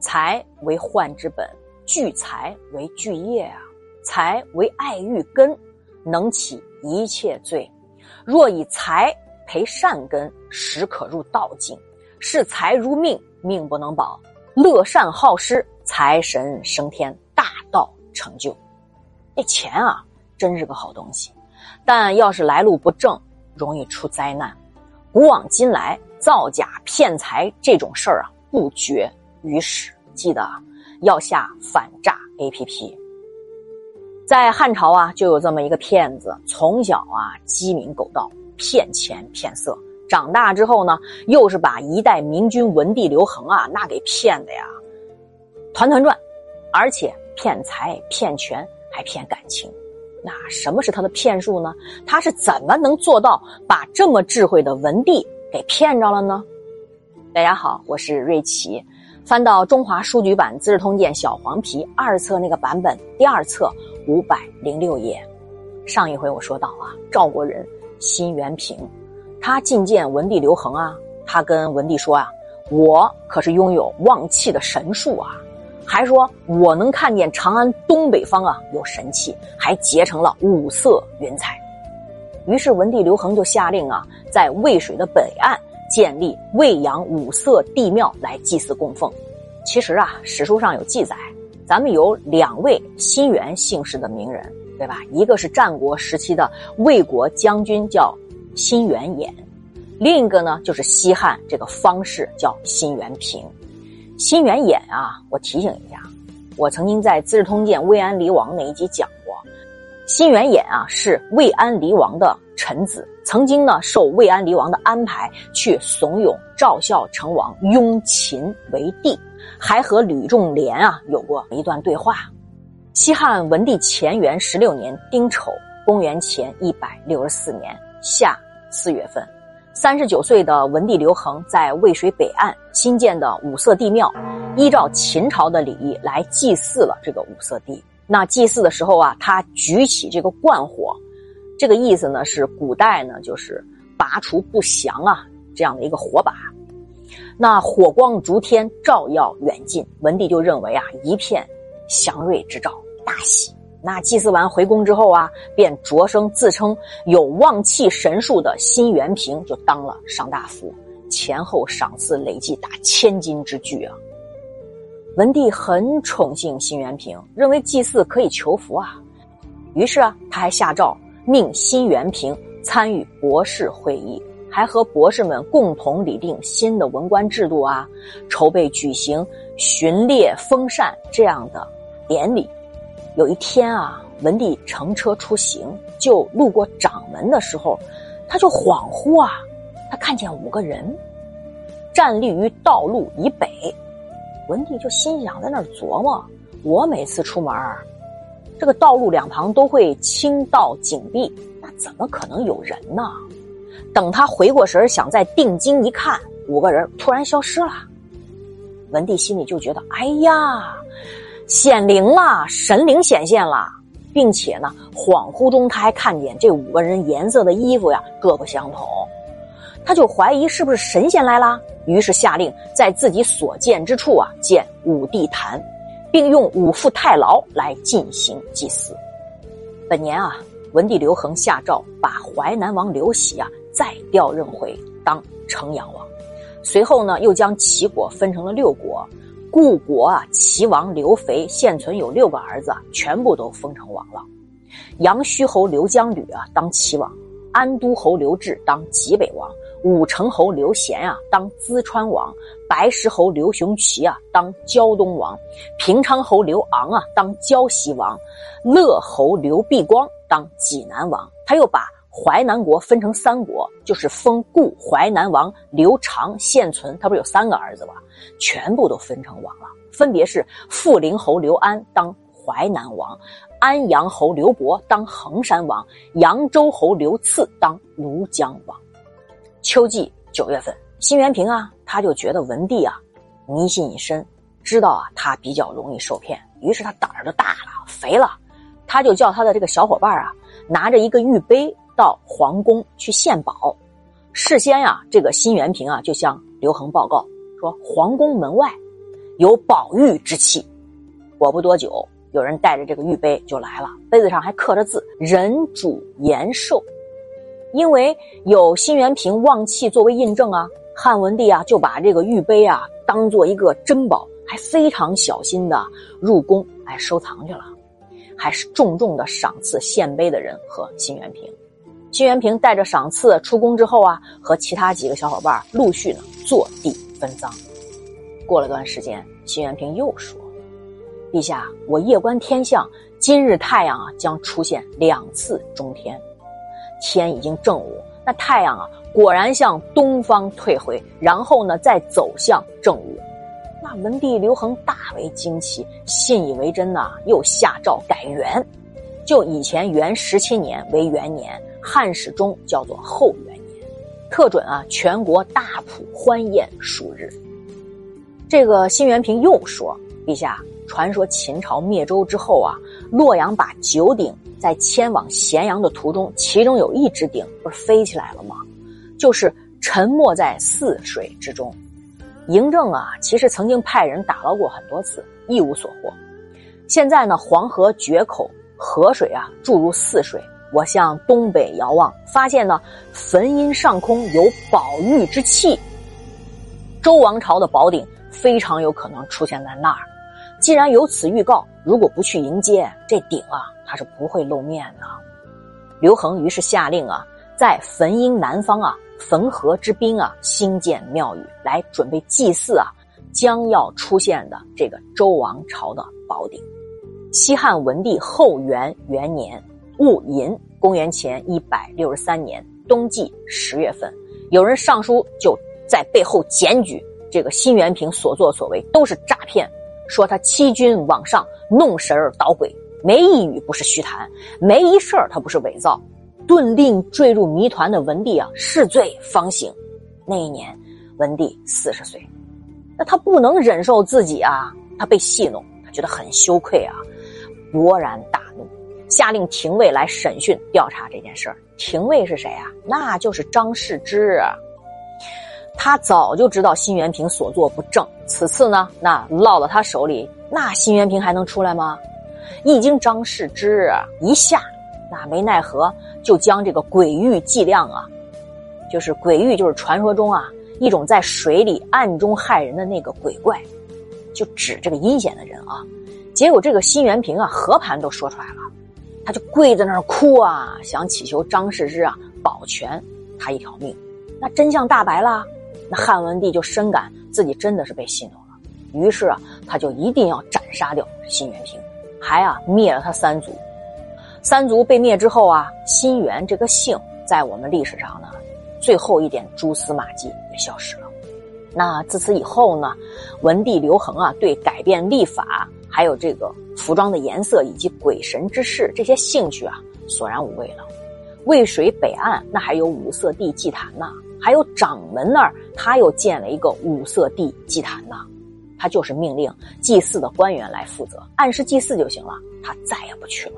财为患之本，聚财为聚业啊。财为爱欲根，能起一切罪。若以财培善根，实可入道境。视财如命，命不能保。乐善好施，财神升天，大道成就。这钱啊，真是个好东西，但要是来路不正，容易出灾难。古往今来，造假骗财这种事儿啊，不绝于是。记得要下反诈 APP。在汉朝啊，就有这么一个骗子，从小啊鸡鸣狗盗，骗钱骗色。长大之后呢，又是把一代明君文帝刘恒啊，那给骗的呀，团团转，而且骗财骗权还骗感情。那什么是他的骗术呢？他是怎么能做到把这么智慧的文帝给骗着了呢？大家好，我是瑞奇。翻到中华书局版《资治通鉴》小黄皮二册那个版本第二册五百零六页，上一回我说到啊，赵国人辛元平，他觐见文帝刘恒啊，他跟文帝说啊，我可是拥有望气的神术啊，还说我能看见长安东北方啊有神气，还结成了五色云彩。于是文帝刘恒就下令啊，在渭水的北岸。建立渭阳五色帝庙来祭祀供奉。其实啊，史书上有记载，咱们有两位新元姓氏的名人，对吧？一个是战国时期的魏国将军，叫辛元衍；另一个呢，就是西汉这个方士，叫辛元平。辛元衍啊，我提醒一下，我曾经在《资治通鉴·魏安离王》那一集讲，辛元衍啊是魏安离王的臣子。曾经呢，受魏安离王的安排去怂恿赵孝成王拥秦为帝，还和吕仲连啊有过一段对话。西汉文帝乾元十六年丁丑，公元前一百六十四年夏四月份，三十九岁的文帝刘恒在渭水北岸新建的五色帝庙，依照秦朝的礼仪来祭祀了这个五色帝。那祭祀的时候啊，他举起这个罐火。这个意思呢，是古代呢，就是拔除不祥啊这样的一个火把。那火光烛天，照耀远近，文帝就认为啊，一片祥瑞之兆，大喜。那祭祀完回宫之后啊，便擢升自称有望气神术的辛元平，就当了上大夫，前后赏赐累计达千金之巨啊。文帝很宠幸辛元平，认为祭祀可以求福啊，于是啊，他还下诏。命辛元平参与博士会议，还和博士们共同拟定新的文官制度啊，筹备举行巡猎封禅这样的典礼。有一天啊，文帝乘车出行，就路过掌门的时候，他就恍惚啊，他看见五个人站立于道路以北。文帝就心想，在那儿琢磨：我每次出门。这个道路两旁都会清道紧闭，那怎么可能有人呢？等他回过神想再定睛一看，五个人突然消失了。文帝心里就觉得：哎呀，显灵了，神灵显现了，并且呢，恍惚中他还看见这五个人颜色的衣服呀各不相同，他就怀疑是不是神仙来啦。于是下令在自己所见之处啊建五帝坛。并用五副太牢来进行祭祀。本年啊，文帝刘恒下诏把淮南王刘喜啊再调任回当城阳王。随后呢，又将齐国分成了六国，故国啊齐王刘肥现存有六个儿子，全部都封成王了。阳虚侯刘江吕啊当齐王，安都侯刘志当济北王。武成侯刘贤啊当淄川王，白石侯刘雄奇啊当胶东王，平昌侯刘昂啊当胶西王，乐侯刘必光当济南王。他又把淮南国分成三国，就是封故淮南王刘长现存，他不是有三个儿子吗？全部都分成王了，分别是富陵侯刘安当淮南王，安阳侯刘伯当衡山王，扬州侯刘赐当庐江王。秋季九月份，辛元平啊，他就觉得文帝啊迷信已深，知道啊他比较容易受骗，于是他胆儿就大了，肥了，他就叫他的这个小伙伴啊，拿着一个玉杯到皇宫去献宝。事先呀，这个辛元平啊就向刘恒报告说，皇宫门外有宝玉之气。果不多久，有人带着这个玉杯就来了，杯子上还刻着字“人主延寿”。因为有辛元平望气作为印证啊，汉文帝啊就把这个玉杯啊当做一个珍宝，还非常小心的入宫来收藏去了，还是重重的赏赐献杯的人和辛元平。辛元平带着赏赐出宫之后啊，和其他几个小伙伴陆续呢坐地分赃。过了段时间，辛元平又说：“陛下，我夜观天象，今日太阳啊将出现两次中天。”天已经正午，那太阳啊，果然向东方退回，然后呢，再走向正午。那文帝刘恒大为惊奇，信以为真呐，又下诏改元，就以前元十七年为元年，汉史中叫做后元年，特准啊全国大普欢宴数日。这个辛元平又说：“陛下，传说秦朝灭周之后啊，洛阳把九鼎。”在迁往咸阳的途中，其中有一只鼎不是飞起来了吗？就是沉没在泗水之中。嬴政啊，其实曾经派人打捞过很多次，一无所获。现在呢，黄河决口，河水啊注入泗水。我向东北遥望，发现呢，汾阴上空有宝玉之气。周王朝的宝鼎非常有可能出现在那儿。既然有此预告，如果不去迎接这鼎啊，他是不会露面的。刘恒于是下令啊，在汾阴南方啊，汾河之滨啊，兴建庙宇，来准备祭祀啊，将要出现的这个周王朝的宝鼎。西汉文帝后元元年戊寅，公元前一百六十三年冬季十月份，有人上书就在背后检举这个辛元平所作所为都是诈骗。说他欺君罔上，弄神儿捣鬼，没一语不是虚谈，没一事儿他不是伪造，顿令坠入谜团的文帝啊，是罪方醒。那一年，文帝四十岁，那他不能忍受自己啊，他被戏弄，他觉得很羞愧啊，勃然大怒，下令廷尉来审讯调查这件事儿。廷尉是谁啊？那就是张世之啊。他早就知道辛元平所作不正，此次呢，那落到他手里，那辛元平还能出来吗？一经张世之一下，那没奈何，就将这个鬼域计量啊，就是鬼域，就是传说中啊一种在水里暗中害人的那个鬼怪，就指这个阴险的人啊。结果这个辛元平啊，和盘都说出来了，他就跪在那儿哭啊，想祈求张世之啊保全他一条命。那真相大白了。那汉文帝就深感自己真的是被戏弄了，于是啊，他就一定要斩杀掉辛元平，还啊灭了他三族。三族被灭之后啊，辛元这个姓在我们历史上呢，最后一点蛛丝马迹也消失了。那自此以后呢，文帝刘恒啊，对改变历法，还有这个服装的颜色以及鬼神之事这些兴趣啊，索然无味了。渭水北岸那还有五色地祭坛呢。还有掌门那儿，他又建了一个五色地祭坛呢。他就是命令祭祀的官员来负责，按时祭祀就行了。他再也不去了。